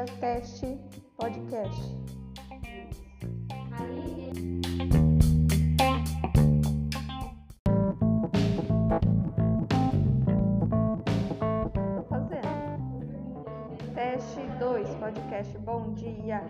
bom dia, teste, podcast. Fazendo. Teste 2, podcast, bom dia.